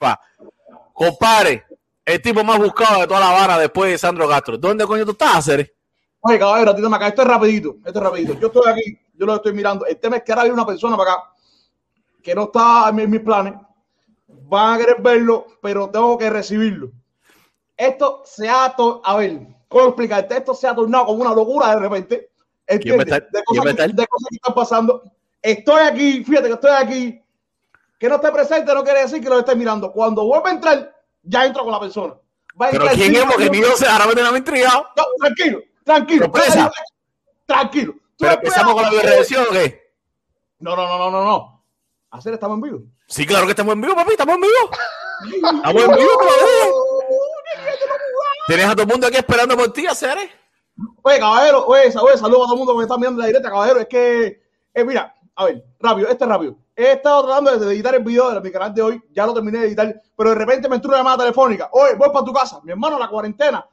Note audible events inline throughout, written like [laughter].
Pa. Compare, el tipo más buscado de toda La Habana después de Sandro Castro. ¿Dónde coño tú estás, Ceres? Oye, caballero, tírame acá. Esto es rapidito. Esto es rapidito. Yo estoy aquí. Yo lo estoy mirando. El tema es que ahora hay una persona para acá que no está en mis planes. Van a querer verlo, pero tengo que recibirlo. Esto se ha... To a ver, ¿cómo explicarte? Esto se ha tornado como una locura de repente. ¿Quién va a estar? De, ¿Quién va a cosas de cosas que están pasando. Estoy aquí, fíjate que estoy aquí. Que no esté presente no quiere decir que lo esté mirando. Cuando vuelva a entrar, ya entro con la persona. Va a Pero ¿quién es? Porque ni yo sé, ahora me tengo intrigado. No, tranquilo, tranquilo. Tranquilo. Tú ¿Pero empezamos con la bioreacción o qué? No, no, no, no, no, no. Hacer estamos en vivo. Sí, claro que estamos en vivo, papi, estamos en vivo. [laughs] Estamos en vivo todavía. Tienes a todo el mundo aquí esperando por ti, Ceres. Oye, caballero, oye, oye, saludos a todo el mundo que me está mirando en la directa, caballero. Es que, eh, mira, a ver, rápido, este es rápido. He estado tratando de editar el video de mi canal de hoy, ya lo terminé de editar, pero de repente me entró una llamada telefónica. Oye, voy para tu casa, mi hermano, la cuarentena.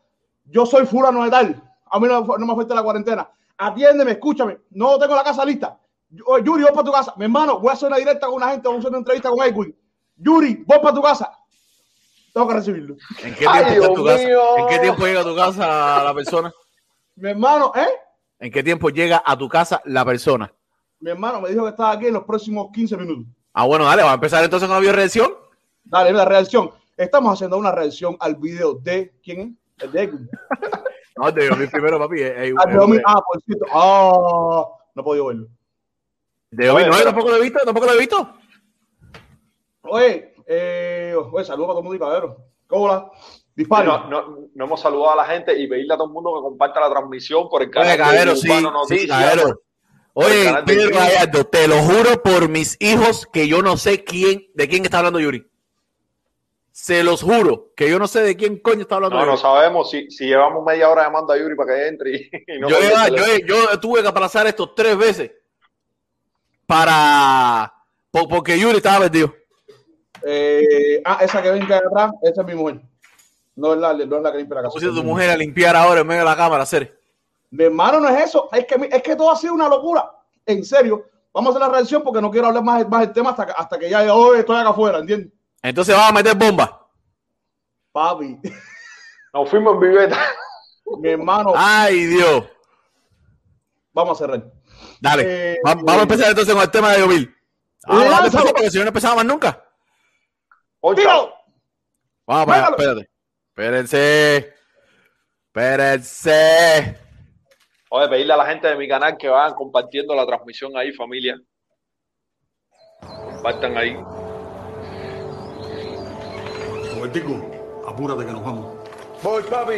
Yo soy fulano de tal. A mí no, no me afecta la cuarentena. Atiéndeme, escúchame. No tengo la casa lista. Oye, Yuri, voy para tu casa. Mi hermano, voy a hacer una directa con una gente, vamos a hacer una entrevista con Edwin. Yuri, voy para tu casa. Tengo que recibirlo. ¿En qué tiempo tu casa? ¿En qué tiempo llega a tu casa la persona? Mi hermano, ¿eh? ¿En qué tiempo llega a tu casa la persona? Mi hermano me dijo que estaba aquí en los próximos 15 minutos. Ah, bueno, dale, vamos a empezar entonces con la bioreacción. Dale, la reacción. Estamos haciendo una reacción al video de ¿quién es? El de Edwin. [laughs] No, te digo, mi primero, papi. eh, eh, Ah, de Omi- ah, por cierto. Ah, no he podido verlo. de hoy, no, tampoco lo he visto, tampoco lo he visto. Oye, eh, oye, saludos a todo el mundo y caballero. ¿Cómo la? Disparo. No, no, no hemos saludado a la gente y pedirle a todo el mundo que comparta la transmisión por el canal. Oye, de caballero, sí, sí, Noticias. Oye, YouTube. Gallardo, te lo juro por mis hijos que yo no sé quién, de quién está hablando Yuri. Se los juro que yo no sé de quién coño está hablando No, no Yuri. sabemos si, si llevamos media hora llamando a Yuri para que entre y, [laughs] y no yo, iba- yo, yo tuve que aplazar esto tres veces para po- porque Yuri estaba perdido. Eh, ah, esa que ven que atrás, esa es mi mujer. No es la, no es la que limpia la casa. Pusiste a tu mujer a limpiar ahora en medio de la cámara, hacer. Mi hermano no es eso. Es que, es que todo ha sido una locura. En serio. Vamos a hacer la reacción porque no quiero hablar más, más del tema hasta que, hasta que ya hoy estoy acá afuera, ¿entiendes? Entonces vamos a meter bomba. Papi, Nos fuimos en viveta. mi hermano, Ay, Dios. vamos a cerrar. Dale. Eh, Va- vamos a empezar entonces con el tema de Yomil. Ah, vamos a empezar porque si no no empezaba más nunca. ¡Tíralo! Vamos espérate. Espérense. Espérense. Oye, pedirle a la gente de mi canal que vayan compartiendo la transmisión ahí, familia. Compartan ahí. Robertico, apúrate que nos vamos. Voy, papi.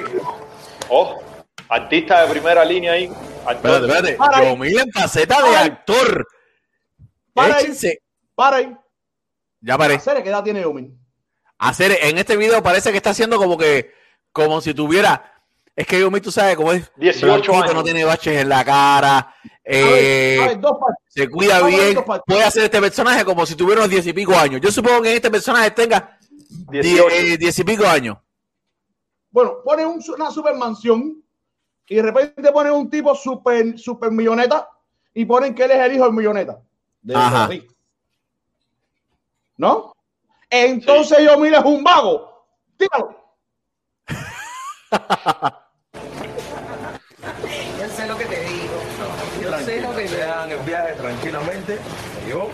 Oh, artista de primera línea ahí. actor. Espérate, espérate. Para ahí. Yomil en faceta de ahí. actor. Para ahí. Échense. Para ahí. Ya paré. Hacer, ¿qué edad tiene Yomin? Hacer, en este video parece que está haciendo como que, como si tuviera. Es que Yomil, tú sabes, como es. 18 blanquito, años. No tiene baches en la cara. A eh, ver, a ver, se cuida Vamos a ver bien. Puede hacer este personaje como si tuviera unos diez y pico años. Yo supongo que este personaje tenga die- 18. eh, diez y pico años. Bueno, pone un- una super mansión y de repente ponen un tipo super, super milloneta y ponen que él es el hijo del milloneta. De Ajá. Madrid. ¿No? Entonces yo, mira, es un vago. Tíralo. [laughs] Yo sé lo que te digo. Yo sé lo que te digo. Vean el viaje tranquilamente. Yo,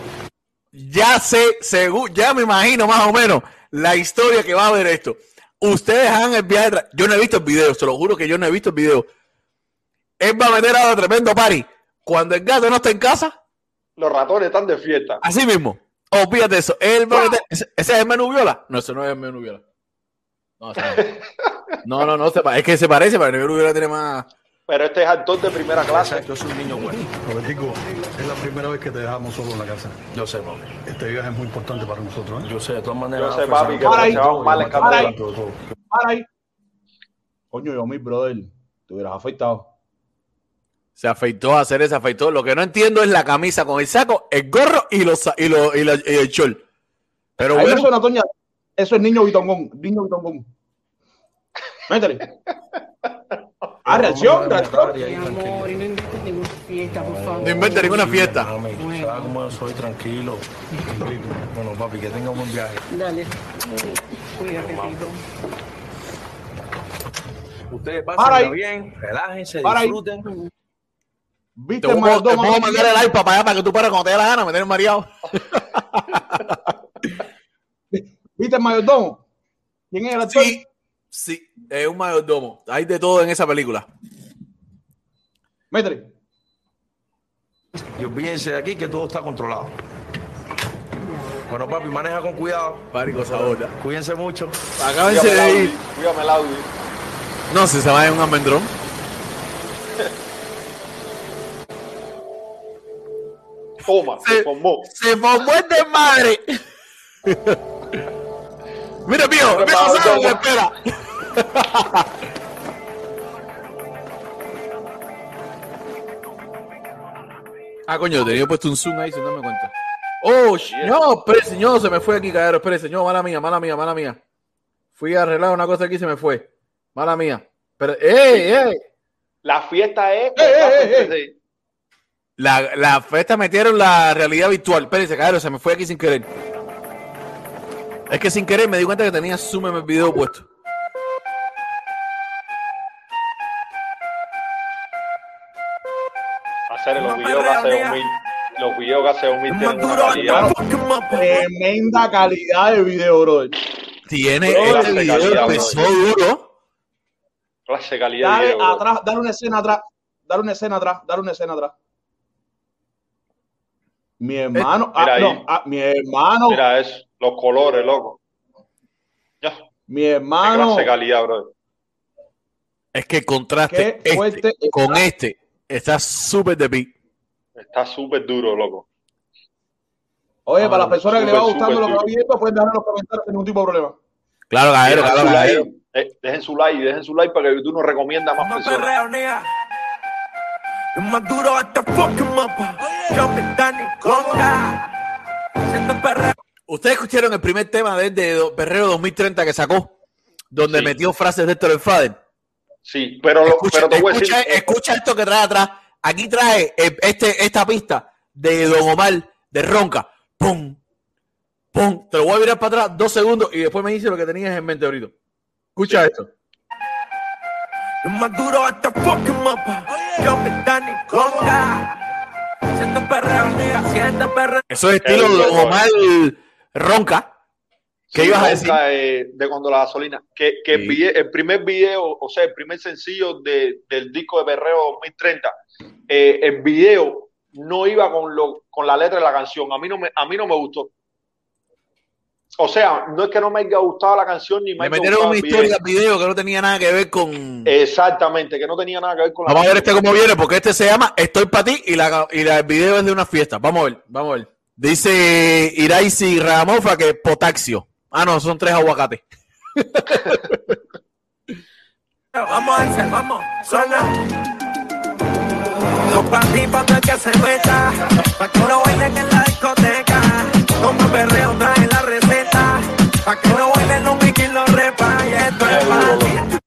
Ya sé, según, ya me imagino más o menos la historia que va a haber esto. Ustedes hagan el viaje. Yo no he visto el video, se lo juro que yo no he visto el video. Él va a meter a tremendo party. Cuando el gato no está en casa, Los ratones están de fiesta. así mismo. Olvídate eso. Él va a meter. ¿Ese, ese es el menú viola? No, ese no es el menú viola. No, no. [laughs] no, no, no, se pa- es que se parece, pero el menú viola tiene más. Pero este es actor de primera clase. yo soy un niño bueno. Robertico, es la primera vez que te dejamos solo en la casa. Yo sé, papi. Este viaje es muy importante para nosotros. ¿eh? Yo sé, de todas maneras. Yo sé, papi, que Para ahí. se va mal en Para ahí. Para ahí. Coño, yo, mi brother, te hubieras afeitado. Se afeitó a hacer, se afeitó. Lo que no entiendo es la camisa con el saco, el gorro y, los, y, lo- y la- y el short. Pero bueno, Toña. Eso es niño bitongón. Niño bitongón. Métele. [laughs] Ah, reacción, reacción. Mi amor, y no inventes ninguna fiesta, por favor. no invente ninguna fiesta. Mami, Bueno, sabes cómo yo soy, tranquilo. Bueno, papi, que tenga un buen viaje. Dale. Cuídate, Tito. Ustedes pasen bien, relájense, disfruten. ¿Viste Te puedo, te puedo mandar el iPad para allá para que tú pares cuando te dé la gana, me tienes mareado. [laughs] ¿Viste mayordomo? ¿Quién es el actor? Sí, sí, es un mayordomo. Hay de todo en esa película. Métele. Y olvídense de aquí que todo está controlado. Bueno, papi, maneja con cuidado. Párico sabor. Cuídense mucho. Acábense Cuídame el de ir. cuídame el Audi. No, si se va en un almendrón. [laughs] Toma, Sí. se formó. Se formó el desmadre. [laughs] Mira, mío, ¿sabes? espera. Ah, coño, tenía puesto un zoom ahí sin darme cuenta. Oh, no, espere, señor, se me fue aquí, cadero. Espere, señor, mala mía, mala mía, mala mía. Fui a arreglar una cosa aquí y se me fue. Mala mía. Pero, ¡ey, ey! La fiesta es. Eh, eh, eh, La, la fiesta metieron la realidad virtual. Espérense, cadero, se me fue aquí sin querer. Es que sin querer me di cuenta que tenía zoom en el video puesto. Hacer los videos que hace 2000. Los videos que hace 2000 tienen una calidad. Tremenda calidad de video, brother. Tiene Bro, este la video calidad, empezó bro. duro. Clase de calidad de Dale video. bro. atrás, dale una escena atrás. Dale una escena atrás, dale una escena atrás. Mi hermano, ah, Mira ahí. no, ah, mi hermano, Mira eso. Los colores, loco. Ya. Mi hermano. clase de calidad, bro. Es que el contraste este con este está súper de pi. Está súper duro, loco. Oye, para Ah, las personas que le va gustando lo que va viendo, pueden dejar en los comentarios sin ningún tipo de problema. Claro, Dejen claro, like, eh, dejen su like, dejen su like para que YouTube nos recomienda más Más personas. perreo. Es más duro hasta fucking mapa. Yo me dan en conga. Siento perreo. Ustedes escucharon el primer tema de, de Do- Perreo 2030 que sacó, donde Sí. metió frases de Héctor el Fader. Sí, pero, lo- Escucha, pero te voy a decir. escucha- escucha esto que trae atrás. Aquí trae eh, este, esta pista de Don Omar de Ronca. ¡Pum! ¡Pum! Te lo voy a mirar para atrás dos segundos y después me dice lo que tenías en mente ahorita. Escucha Sí. esto. Es más duro hasta fucking mapa. Yo me dan en conga. Siento perreo, nigga. Siento perreo. Eso es estilo Don Omar Ronca. ¿Qué ibas a decir? eh, de cuando la gasolina. Que, que el, primer video, o sea, el primer sencillo de- del disco de Perreo 2030, eh, el video no iba con, lo, con la letra de la canción. A mí, no me, a mí no me gustó. O sea, no es que no me haya gustado la canción ni me haya metieron una historia al video que no tenía nada que ver con. Exactamente, que no tenía nada que ver con la Vamos a ver este cómo viene, porque este se llama Estoy para ti y, la, y la- el video es de una fiesta. Vamos a ver, vamos a ver. Dice Iraisi Ramofa que potaxio. Ah, no, son tres aguacates. [laughs] Vamos a hacer, vamos. Suena. Dos pa' ti, pa' todo el que se meta. Pa' que no bailen en la discoteca. Como perreo trae la receta. Pa' que no bailen un wiki lo repa. Y esto es pa' ti.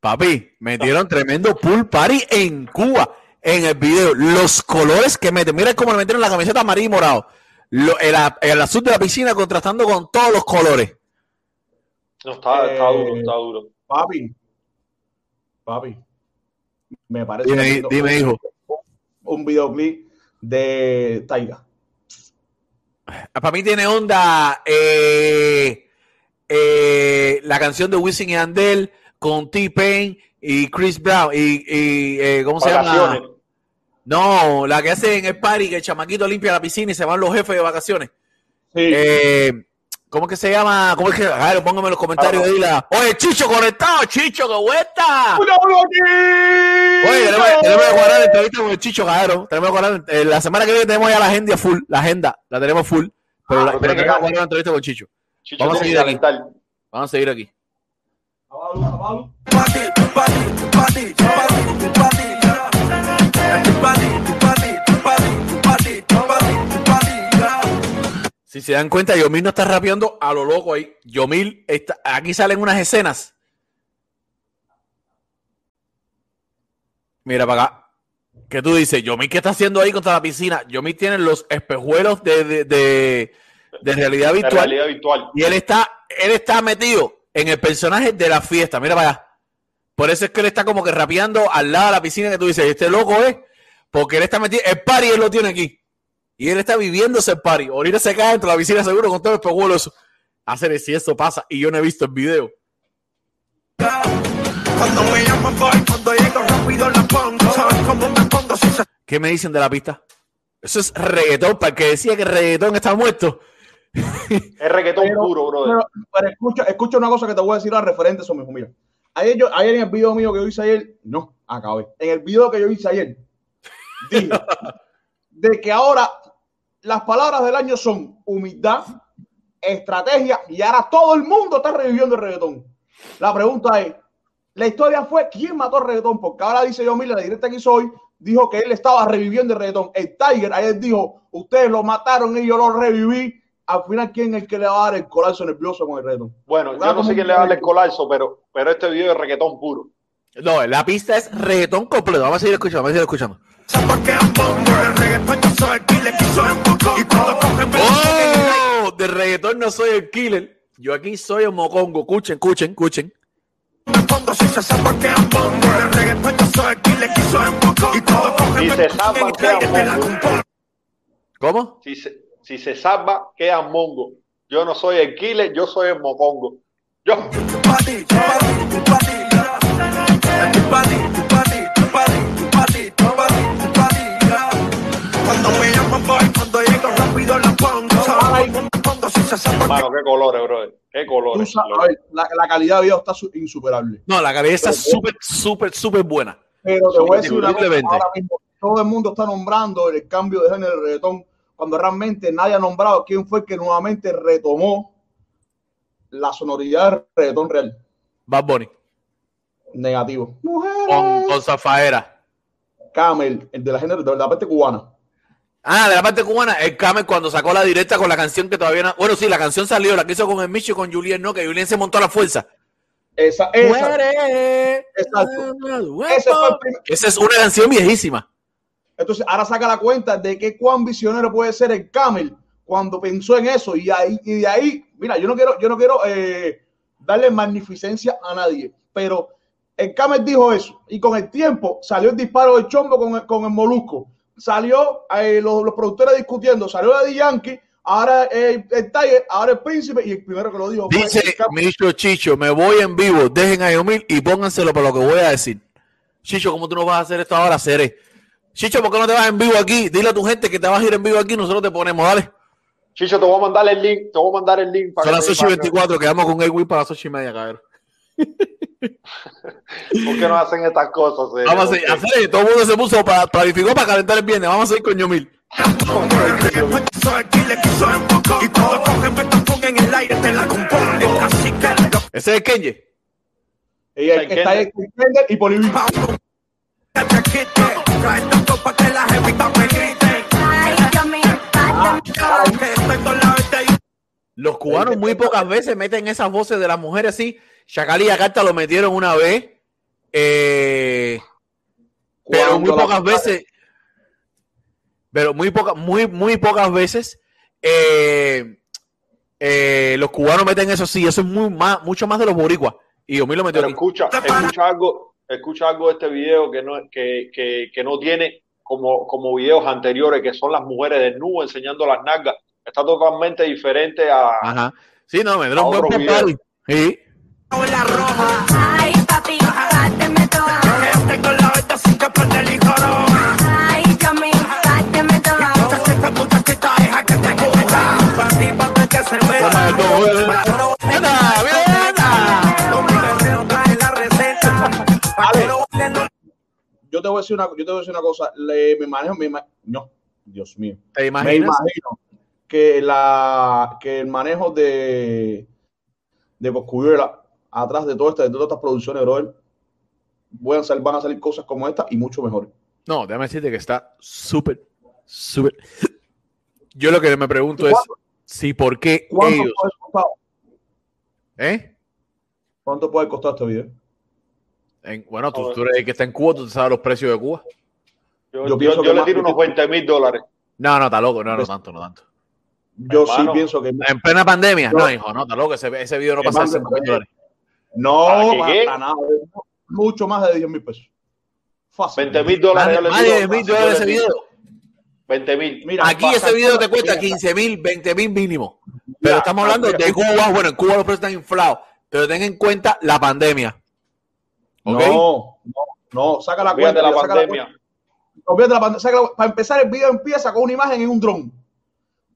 Papi, metieron tremendo pool party en Cuba en el video. Los colores que meten. Mira cómo le metieron la camiseta amarillo y morado. Lo- el, a- el azul de la piscina contrastando con todos los colores. No, está, está Eh, duro, está duro. Papi, papi, me parece Dime, dime, hijo. un videoclip de Taiga. Para mí tiene onda eh, eh, la canción de Wisin y Andel con T-Pain y Chris Brown y, y, eh, ¿cómo se llama? No, la que hace en el party que el chamaquito limpia la piscina y se van los jefes de vacaciones. Sí, Eh, ¿Cómo que se llama? ¿Cómo es que? Claro, póngame en los comentarios Ah, ahí la. Oye, Chicho conectado, Chicho, qué vuelta. ¡Una bloquita! Oye, tenemos, tenemos que la entrevista con el Chicho, cabrón. Tenemos que cuadrar, eh, la semana que viene tenemos ya la agenda full, la agenda, la tenemos full. Pero, Ah, la- pero que tenemos que cuadrar la entrevista con Chicho. Chicho Vamos a que seguir aquí. Vamos a seguir aquí. Abalu, abalu. Si se dan cuenta, Yomil no está rapeando a lo loco ahí. Yomil, está, aquí salen unas escenas. Mira para acá. Que tú dices, Yomi, ¿qué está haciendo ahí contra la piscina? Yomi tiene los espejuelos de, de, de- de realidad virtual realidad virtual. y él está, él está metido en el personaje de la fiesta. Mira para allá. Por eso es que él está como que rapeando al lado de la piscina que tú dices, este loco es, porque él está metido, el party él lo tiene aquí. Y él está viviéndose el party. Ahorita se cae dentro de la piscina seguro con todo el espejuelos. Hacer si eso pasa y yo no he visto el video. Cuando me llaman voy, cuando llego rápido la pongo. ¿Sabes cómo me pongo? Si se ¿Qué me dicen de la pista? Eso es reggaetón, para el que decía que el reggaetón está muerto. [laughs] Es reggaetón Pero- puro, brother. Pero, pero escucha, escucha una cosa que te voy a decir al referente a eso mismo. Mira, ayer, yo, ayer en el video mío que yo hice ayer, no, acabé. En el video que yo hice ayer, dije [laughs] de que ahora las palabras del año son humildad, estrategia y ahora todo el mundo está reviviendo el reggaetón. La pregunta es, la historia fue quién mató el reggaetón, porque ahora dice yo, mira, la directa que hizo hoy, dijo que él estaba reviviendo el reggaetón. El Tiger ayer dijo, ustedes lo mataron y yo lo reviví. Al final, ¿quién es el que le va a dar el colapso nervioso con el reggaetón? Bueno, yo no sé quién le va a darle el colapso, pero, pero este video es reggaetón puro. No, la pista es reggaetón completo. Vamos a seguir escuchando, vamos a seguir escuchando. El reggaetón yo soy el killer, que soy un poco. Y cuando cogen me ¡Oh! De reggaetón no soy el killer. Yo aquí soy el mocongo. Escuchen, escuchen, escuchen. Si se sepa que reggaetón yo soy el killer, un poco. Y cuando cogen Si se bongos. compongo. ¿Cómo? Si se, si se salva, queda mongo. Yo no soy el killer, yo soy el mocongo. Yo, mano, qué colores, brother. Qué colores. sabes, la, la calidad de video está su- insuperable. No, la cabeza es súper, súper, súper buena. Pero te voy a decir una cosa, ahora mismo todo el mundo está nombrando el cambio de género del reggaetón cuando realmente nadie ha nombrado quién fue el que nuevamente retomó la sonoridad del reggaetón real. Bad Bunny. Negativo. Con, con Zafaera. Camel, el de la género de la parte cubana. Ah, de la parte cubana, el Camel cuando sacó la directa con la canción que todavía no... Bueno, sí, la canción salió, la que hizo con el Micho y con Julien, no, que Julien se montó a la fuerza. Esa, esa, Muere. exacto. Ese Esa es una canción viejísima. Entonces, ahora saca la cuenta de que cuán visionario puede ser el Camel cuando pensó en eso. Y, ahí, y de ahí, mira, yo no quiero, yo no quiero eh, darle magnificencia a nadie, pero el Camel dijo eso. Y con el tiempo salió el disparo del chombo con el, con el molusco. Salió eh, los, los productores discutiendo, salió la de Yankee, ahora el, el Tiger, ahora el príncipe, y el primero que lo dijo Dice el. Micho Chicho, me voy en vivo, dejen a Yomil y pónganselo para lo que voy a decir. Chicho, ¿cómo tú no vas a hacer esto ahora? Seré. Chicho, ¿por qué no te vas en vivo aquí? Dile a tu gente que te vas a ir en vivo aquí, nosotros te ponemos, dale. Chicho, te voy a mandar el link, te voy a mandar el link Son para las que 8 y 24, quedamos con Edwin para las 8 y media, cabrón. [laughs] ¿Por qué no hacen estas cosas? eh? Vamos a ¿Por seguir, hacer, todo el mundo se puso para, planificó para calentar el viernes, vamos a ir con Yomil. Ese es el Kenye. Y el- está ahí que. Que estoy con y Los cubanos muy pocas veces meten esas voces de las mujeres así. Chacal y Yakarta lo metieron una vez. eh, pero muy pocas veces. Pero muy pocas, muy, muy pocas veces. eh, eh, los cubanos meten eso sí, eso es muy más, mucho más de los boricuas. Y Yomil lo metió Pero escucha, escucha algo, escucha algo de este video que no, que, que, que no tiene como, como videos anteriores, que son las mujeres desnudas enseñando las nalgas. Está totalmente diferente a, Ajá. Sí, no, me dieron A buen. Sí. La roja. Ay, papi. Que estoy con la verte sin que perder el licoro. Ay, Yomi, párteme toda. Muchas esta muchachita deja que te coja. Pa' ti, pa' ti que se que bailen, no Yo te voy a decir una, yo te voy a decir una cosa. Le, me manejo, me no, Dios mío. ¿Te Me imaginas? imagino que, la, que el manejo de, de Coscuyuela, atrás de, todo este- de todas estas producciones, brother, van a, salir, van a salir cosas como esta y mucho mejor. No, déjame decirte que está súper, súper. Yo lo que me pregunto es si por qué ¿Cuánto ellos, puede costar, ¿eh? cuánto puede costar este video? En- bueno, tú, tú eres el que está en Cuba, tú sabes los precios de Cuba. Yo, Yo yo- pienso yo que le tiro unos 20 mil dólares. No, no, está loco. No, no Pues- tanto, no tanto. Yo Hermano. sí pienso que En plena pandemia. Yo- No, hijo, no, está loco. Ese, ese video no pasa de mande 5 mil dólares. No ¿Para qué, para, qué? nada, mucho más de 10 mil pesos. Fácil. 20 mil dólares. Más de 10 mil dólares ese video. 20 mil. Aquí ese video te cuesta mira, 15 mil, 20 mil mínimo. Pero estamos hablando de Cuba. Bueno, en Cuba los precios están inflados. Pero ten en cuenta la pandemia. ¿Ok? No, no, no, saca la Olvídate cuenta. de la pandemia. Olvídate la pandemia. Para empezar, el video empieza con una imagen en un dron.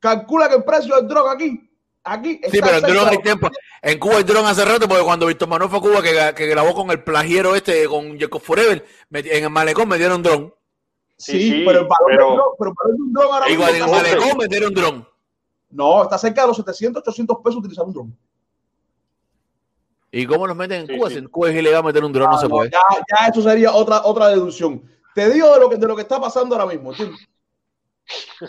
Calcula que el precio del dron aquí, aquí Sí, pero el dron hay tiempo. En Cuba el dron hace rato, porque cuando Víctor Manuel fue a Cuba, que, que grabó con el plagiero este, con Jacob Forever, en el malecón metieron dron. Sí, Sí, sí, pero el valor pero- del dron, pero el un dron ahora Igual en el malecón metieron dron. No, está cerca de los 700, 800 pesos utilizar un dron. ¿Y cómo los meten en Sí, Cuba? sí. Si en Cuba es ilegal meter un dron, no Ah, se puede. ya, ya eso sería otra, otra deducción. Te digo de lo que, de lo que está pasando ahora mismo.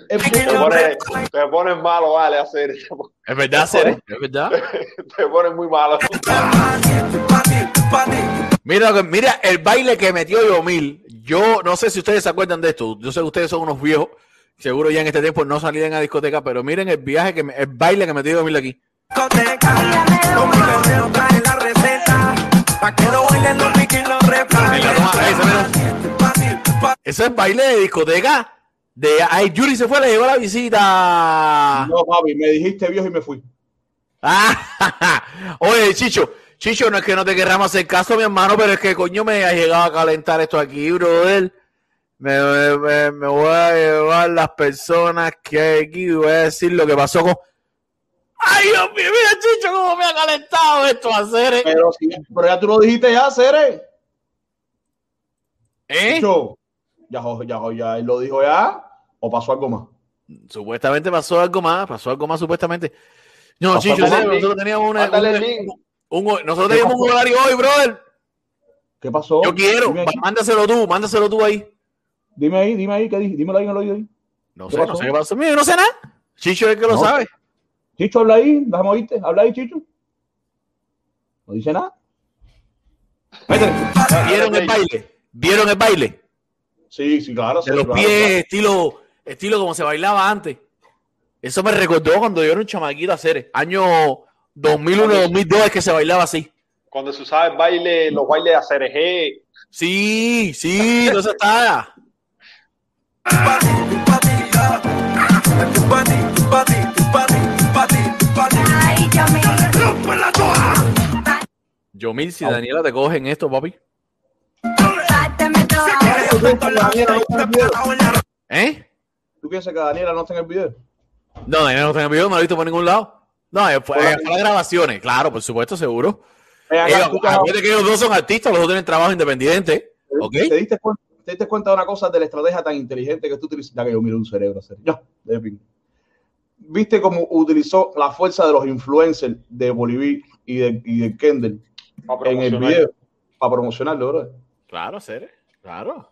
Te pones, te pones malo, vale, hacer. Es verdad, Cere, es verdad. [laughs] Te pones muy malo. Mira, lo que- mira el baile que metió Yomil. Yo no sé si ustedes se acuerdan de esto. Yo sé que ustedes son unos viejos. Seguro ya en este tiempo no salían a discoteca, pero miren el viaje que me- el baile que metió Yomil aquí. Eso es baile de discoteca. De ay, Yuri se fue, le llegó la visita. No, papi, me dijiste viejo y me fui. Ah, [laughs] Oye, Chicho, Chicho, no es que no te querramos hacer caso, mi hermano, pero es que coño me ha llegado a calentar esto aquí, brother. Me, me- me- voy a llevar las personas que hay aquí y voy a decir lo que pasó con. Ay, Dios mío, mira, Chicho, cómo me ha calentado esto a hacer. Pero, sí, pero ya tú lo dijiste ya, Cere. ¿Eh? Chicho, ya, ya, ya él lo dijo ya. ¿O pasó algo más? Supuestamente pasó algo más, pasó algo más supuestamente. No, Pasó Chicho, nosotros teníamos una, un- un- nosotros ¿Qué teníamos un horario hoy, brother. ¿Qué pasó? Yo quiero, mándaselo tú, mándaselo tú ahí. dime ahí, dime ahí, ¿qué dije? Dímelo ahí en el oído ahí. No ¿Qué sé, no pasó? sé qué pasó. Mira, yo no sé nada. Chicho es el que lo No. sabe. Chicho, habla ahí, déjame oírte. Habla ahí, Chicho. No dice nada. ¿Vieron el baile? ¿Vieron el baile? Sí, sí, claro. De sí, los claro, pies, claro. estilo, estilo como se bailaba antes. Eso me recordó cuando yo era un chamaquito a hacer. Año 2001, 2002 es que se bailaba así. Cuando se usaba el baile, los bailes de ACRG, Sí, sí, no se está. Ay, Yomil. Si Daniela te cogen esto, papi. ¿Eh? ¿Tú piensas que Daniela no está en el video? No, Daniela no está en el video, no lo he visto por ningún lado. No, eh, fue, eh, las grabaciones, claro, por supuesto, seguro. Acá, Ellos, te- acuérdate que ellos dos son artistas, los dos tienen trabajo independiente. ¿Ok? ¿Te diste, cuenta, ¿Te diste cuenta de una cosa de la estrategia tan inteligente que tú utilizas? Ya que yo miro un cerebro hacer. Ya, de pinga. ¿Viste cómo utilizó la fuerza de los influencers de Bolivia y de, y de Kendall en el video para promocionarlo, bro? Claro, Cere, claro.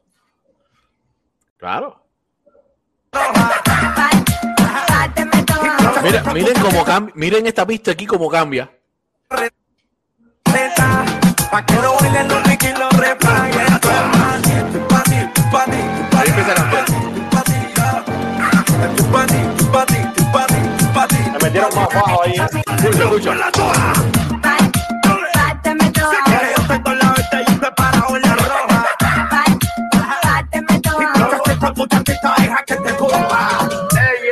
Claro. Mira, miren cómo cambia, miren esta pista aquí cómo cambia. Ahí empieza a cambiar. Me metieron más bajo ahí. Escucha, escucha.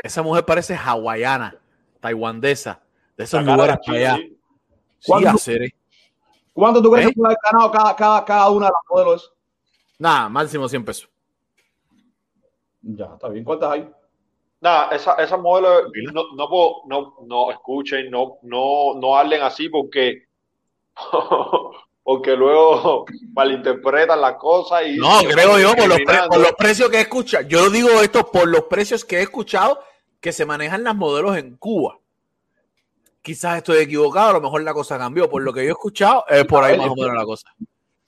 Esa mujer parece hawaiana, taiwandesa, de esos La lugares para allá. Chile, Sí. ¿Cuánto tú crees ¿Eh? que puede haber ganado cada, cada, cada una de las modelos? Nada, máximo 100 pesos. Ya, está bien. ¿Cuántas hay? Nada, esa, esa modelo no, no, puedo- no, no escuchen, no, no, no hablen así porque, [laughs] porque luego [laughs] malinterpretan las cosas y No, creo yo, por los, por los precios que he escuchado. Yo digo esto por los precios que he escuchado que se manejan las modelos en Cuba. Quizás estoy equivocado, a lo mejor la cosa cambió. Por lo que yo he escuchado, es por ahí más o menos la cosa.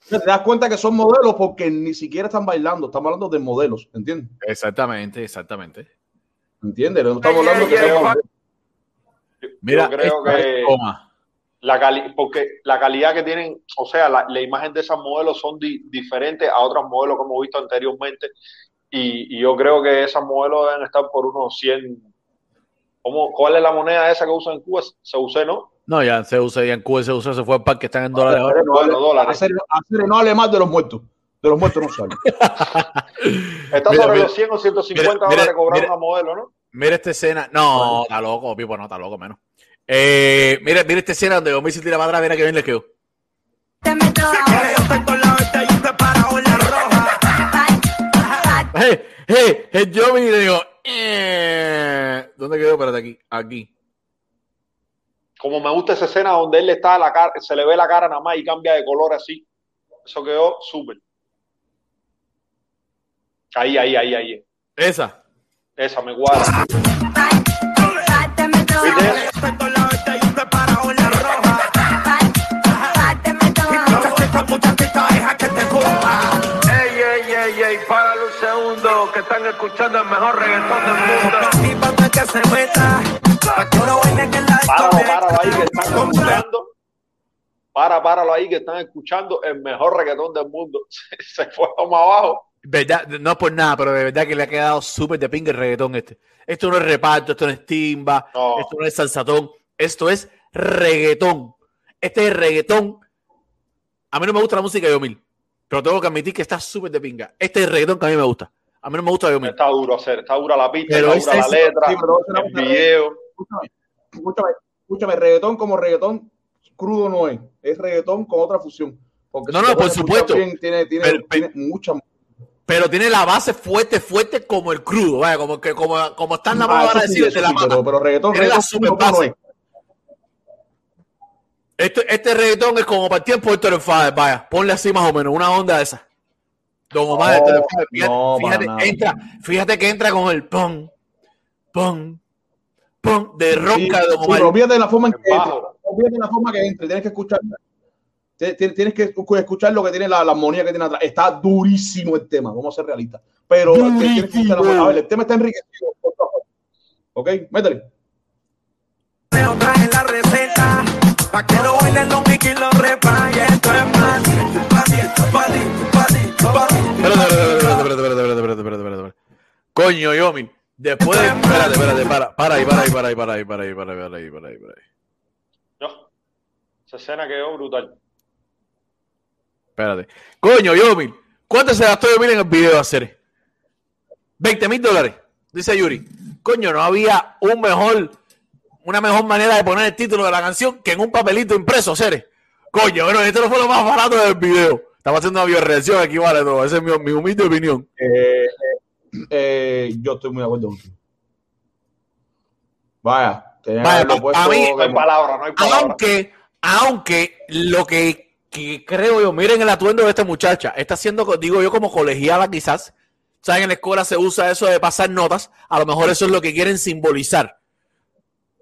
Te das cuenta que son modelos porque ni siquiera están bailando. Estamos hablando de modelos, ¿entiendes? Exactamente, exactamente. ¿Entiendes? No estamos hablando que sean. Mira, Yo creo que- la cali- porque la calidad que tienen, o sea, la, la imagen de esas modelos son di- diferentes a otras modelos que hemos visto anteriormente Y, y yo creo que esas modelos deben estar por unos 100. ¿Cómo, ¿Cuál es la moneda esa que usan en Cuba? Se usé, ¿no? No, ya se usa, ya en Cuba se usa, se fue al parque, están en dólares ahora. No hable- dólares. no hable más de los muertos. De los muertos no sale. [laughs] Está Mira, sobre mira, los 100 o 150 mira, dólares cobrar mira. una modelo, ¿no? Mira esta escena. No, está loco, Pipo, no, está loco, menos. Eh, mira, mira esta escena donde Omi se tira para atrás, mira que bien le quedó. Hey, hey, yo me le digo, eh, ¿dónde quedó? Espérate aquí, aquí. Como me gusta esa escena donde él le está la cara, se le ve la cara nada más y cambia de color así. Eso quedó súper. Ahí, ahí, ahí, ahí. Esa. Esa me guarda. Escuchando el mejor reggaetón del mundo. Y pa' que se meta. Pa' que no la Páralo, ahí que están escuchando. Para, páralo ahí que están escuchando el mejor reggaetón del mundo. [laughs] Se fue más abajo. Verdad, no es por nada, pero de verdad que le ha quedado súper de pinga el reggaetón este. Esto no es reparto, esto no es timba, No. esto no es salsatón, esto es reggaetón. Este es reggaetón. A mí no me gusta la música de Yomil, pero tengo que admitir que está súper de pinga. Este es el reggaetón que a mí me gusta. A mí no me gusta Yomil. Está duro hacer, está dura la pista, Pero está dura la letra, sí, pero el video. Escúchame, escúchame, escúchame, reggaetón como reggaetón crudo no es. Es reggaetón con otra fusión. Porque No, si no, por supuesto. bien, tiene, tiene, Pero- tiene mucha. Pero tiene la base fuerte, fuerte como el crudo, vaya, como que como, como está en la Ah, mano sí, decir de la mata. pero, pero reggaetón, Tiene la super no base. es. Este, este reggaetón es como para el tiempo de Héctor vaya, ponle así más o menos, una onda de esa. Don Omar, Father, fíjate, no, fíjate, entra, fíjate que entra con el pum, pum, pum, de ronca Sí, de Don sí, Omar. pero olvídate de la forma en que entra. Olvídate de la forma que entre. Tienes que escuchar. Ti- ti- Tienes que escuchar lo que tiene la, la armonía que tiene atrás. Está durísimo el tema, vamos a ser realistas. Pero ti- tienes que escuchar la- A ver, el tema está enriquecido. por favor. Ok, métele. Te traje la receta. Pa' que no bailen los Mickey y repa. Y esto es para espérate. Coño, Yomi, después de... Espérate, espérate, para, para ahí, para ahí, para ahí, para ahí, para ahí, para ahí, para ahí, para ahí, para ahí. No. Esa escena quedó brutal. Espérate. Coño, Yomi, ¿cuánto se gastó Yomi en el video de hacer? 20 mil dólares, dice Yuri. Coño, no había un mejor, una mejor manera de poner el título de la canción que en un papelito impreso, Ceres. Coño, bueno, esto no fue lo más barato del video. Estaba haciendo una bioreacción aquí, vale todo. Esa es mi, mi humilde opinión. Eh, eh, eh, yo estoy muy de acuerdo contigo. Vaya, Vaya, a- mí- No hay palabra, no hay palabra. Aunque, aunque lo que, que creo yo, miren el atuendo de esta muchacha, está haciendo, digo yo, como colegiala quizás. Saben, en la escuela se usa eso de pasar notas, a lo mejor eso es lo que quieren simbolizar.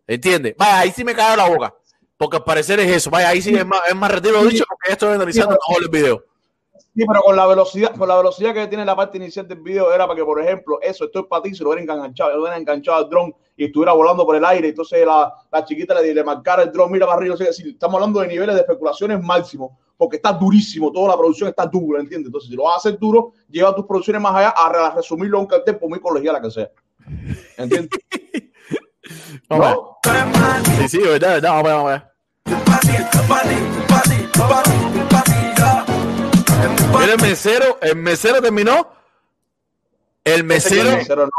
¿Entiendes? Vaya, ahí sí me cae la boca, porque al parecer es eso. Vaya, ahí sí es más, es más retiro dicho, porque ya estoy analizando mejor el video. Sí, pero con la velocidad, con la velocidad que tiene la parte inicial del video era para que, por ejemplo, eso, esto es para ti, si lo hubiera enganchado, lo hubiera enganchado al dron y estuviera volando por el aire, entonces la, la chiquita le, le marcara el dron, mira para arriba, o sea, si estamos hablando de niveles de especulaciones máximos, porque está durísimo, toda la producción está dura, ¿entiendes? Entonces, si lo vas a hacer duro, lleva tus producciones más allá a, re- a resumirlo a un cartel por muy colegiala que sea. ¿Entiendes? ¿No? Sí, sí, verdad, verdad, vamos a ver, vamos a ver. El mesero, el mesero terminó. El mesero. El mesero no.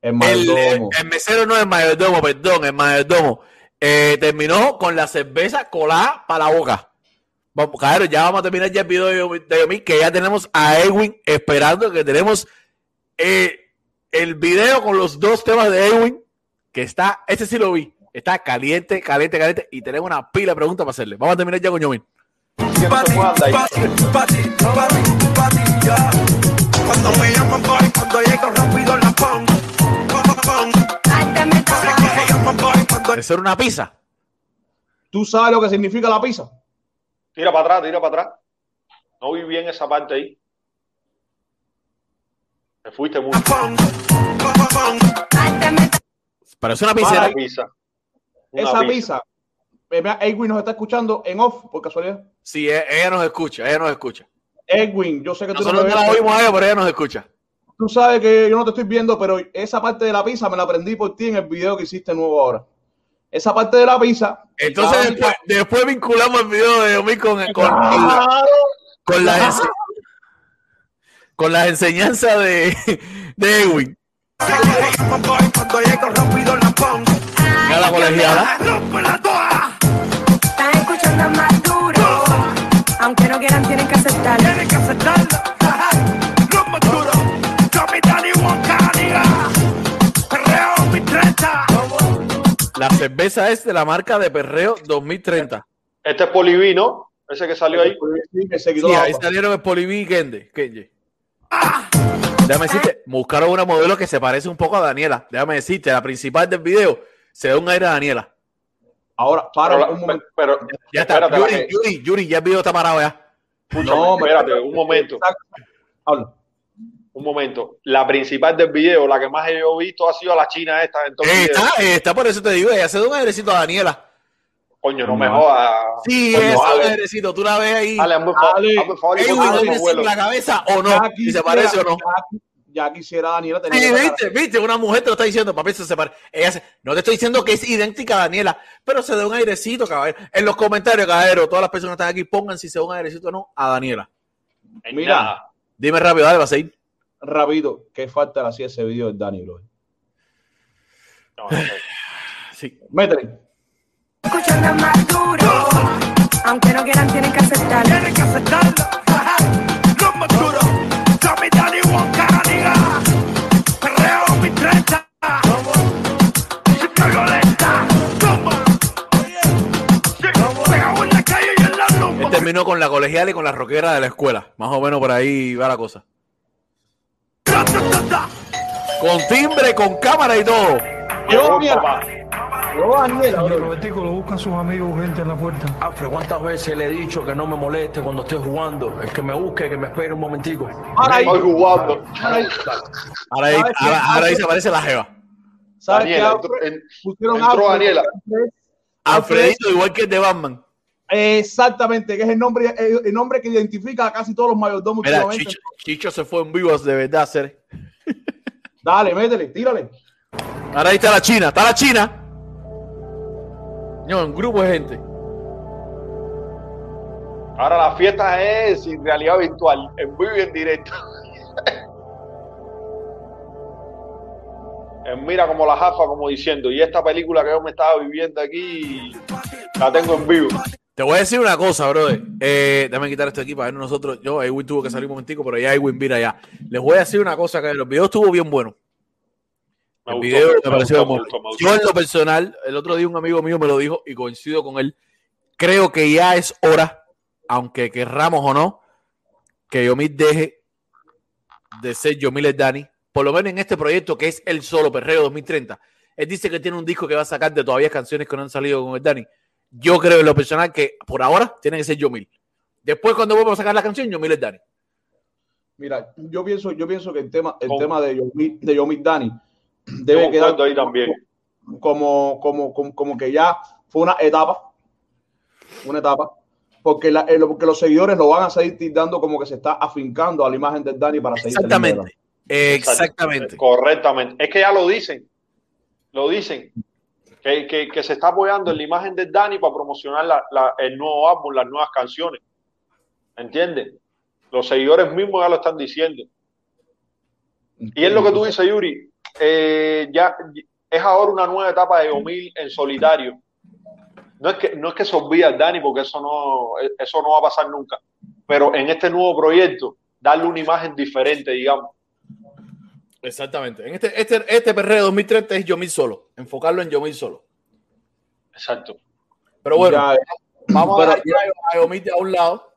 El El, mayordomo. el mesero no es mayordomo, perdón, el mayordomo. Eh, terminó con la cerveza colada para la boca. Vamos, ya vamos a terminar ya el video de Yomi- de Yomi, que ya tenemos a Edwin esperando, que tenemos eh, el video con los dos temas de Edwin, que está, este sí lo vi, está caliente, caliente, caliente, y tenemos una pila de preguntas para hacerle. Vamos a terminar ya con Yomi. Party, party, una pizza. ¿Tú sabes lo que significa la pizza? Tira para atrás, tira para atrás. No vi bien esa parte ahí. Te fuiste mucho. Pero es una pizza. Esa pizza Edwin nos está escuchando en off, por casualidad. Sí, e- ella nos escucha, ella nos escucha. Edwin, yo sé que tú no no la oímos a ella, pero ella nos escucha. tú sabes que yo no te estoy viendo, pero esa parte de la pizza me la aprendí por ti en el video que hiciste nuevo ahora. Esa parte de la pizza. Entonces después, después vinculamos el video de Yomil con, con, con la- con las ense- con las enseñanzas de, de Edwin. La. Están escuchando más duro. Aunque no quieran, tienen que aceptarlo. Tienes que aceptarlo. Lo más duro. Capitán y Huancaria. Perreo mi 30. La cerveza es de la marca de Perreo 2030. Este es Polivino, ese que salió ahí. Sí, ahí salieron el Poliví y Kende. Kenye. Déjame decirte, buscaron una modelo que se parece un poco a Daniela. Déjame decirte, la principal del video se da un aire a Daniela. Ahora, para Pero, un momento. pero- Ya está. espérate, la Yuri, que- Yuri, Yuri, ya el video está parado ya. No, espérate, un momento, Habla. un momento. La principal del video, la que más yo he visto ha sido la china esta. En todo el video. está, eh, está por eso te digo, ella se da un airecito a Daniela. Coño, no me jodas. Sí, Coño, es un airecito, tú la ves ahí. Dale, hazme hazme favor y Edwin, ponte ¿dónde los encima vuelos. la cabeza o no? Si se parece o no. Ya, quisiera Daniela tener Sí, esa cara. viste, viste, una mujer te lo está diciendo, papi, se parece. Ella se- no te estoy diciendo que es idéntica a Daniela, pero se da un airecito, caballero. En los comentarios, caballero, todas las personas que están aquí, pongan si se da un airecito o no a Daniela. Mira. Dime rápido, dale, vas a ir. Rápido, ¿qué falta le hacía ese video del Dani, bro? No, no sé. [sighs] Sí. Métele. Escuchando más duro. Aunque no quieran, tienen que aceptarlo. Tienes que aceptarlo. Terminó con la colegial y con la roquera de la escuela. Más o menos por ahí va la cosa. Con timbre, con cámara y todo. Yo. Yo, lo buscan sus amigos gente en la puerta. Alfred, ¿cuántas veces le he dicho que no me moleste cuando esté jugando? El que me busque, que me espere un momentico. Ahora ahí, Estoy jugando. Ahora, ahí- ahora, ahora ahí se aparece la jeva. ¿sabes qué? Daniela, Alfred? entró. Daniela. Alfredito, igual que el de Batman. Exactamente, que es el nombre, el, nombre que identifica a casi todos los mayordomos Mira. Chicho, Chicho se fue en vivo de verdad, ser. [laughs] Dale, métele, tírale. Ahora ahí está la China, está la China. No, un grupo de gente. Ahora la fiesta es en realidad virtual, en vivo y en directo. [laughs] Mira como la jafa, como diciendo, y esta película que yo me estaba viviendo aquí, la tengo en vivo. Te voy a decir una cosa, brother. Eh, déjame quitar esto aquí para ver nosotros. Yo, Edwin tuvo que salir un momentico, pero ya Edwin vira ya. Les voy a decir una cosa, que el video estuvo bien bueno. Me El gustó, video me me pareció gustó, gustó. Yo en lo personal, el otro día un amigo mío me lo dijo y coincido con él. Creo que ya es hora, aunque querramos o no, que Yomil deje de ser Yomil el Dani, por lo menos en este proyecto que es El Solo Perreo 2030. Él dice que tiene un disco que va a sacar de todavía canciones que no han salido con el Dani. Yo creo en lo personal que por ahora tiene que ser Yomil. Después cuando vuelva a sacar la canción, Yomil es Dani. Mira, yo pienso, yo pienso que el tema, el tema de Yomit, de Yomit Dani Yo debe quedar ahí también. como, como, como, como que ya fue una etapa, una etapa, porque, la- eh, lo- porque los seguidores lo van a seguir tildando como que se está afincando a la imagen del Dani para seguir Exactamente. Exactamente. Correctamente. Es que ya lo dicen. Lo dicen. Que, que- que se está apoyando en la imagen de Dani para promocionar la- la- el nuevo álbum, las nuevas canciones. ¿Entiendes? Los seguidores mismos ya lo están diciendo. Y es lo que tú dices, Yuri. eh, ya es ahora una nueva etapa de Omil en solitario. No es que no es que se olvide al Dani, porque eso no, eso no va a pasar nunca. Pero en este nuevo proyecto, darle una imagen diferente, digamos. Exactamente. En este, este, este perreo 2030 es Yomil solo. Enfocarlo en Yomil solo. Exacto. Pero bueno, Ya, vamos pero- a dejar a Yomil de a un lado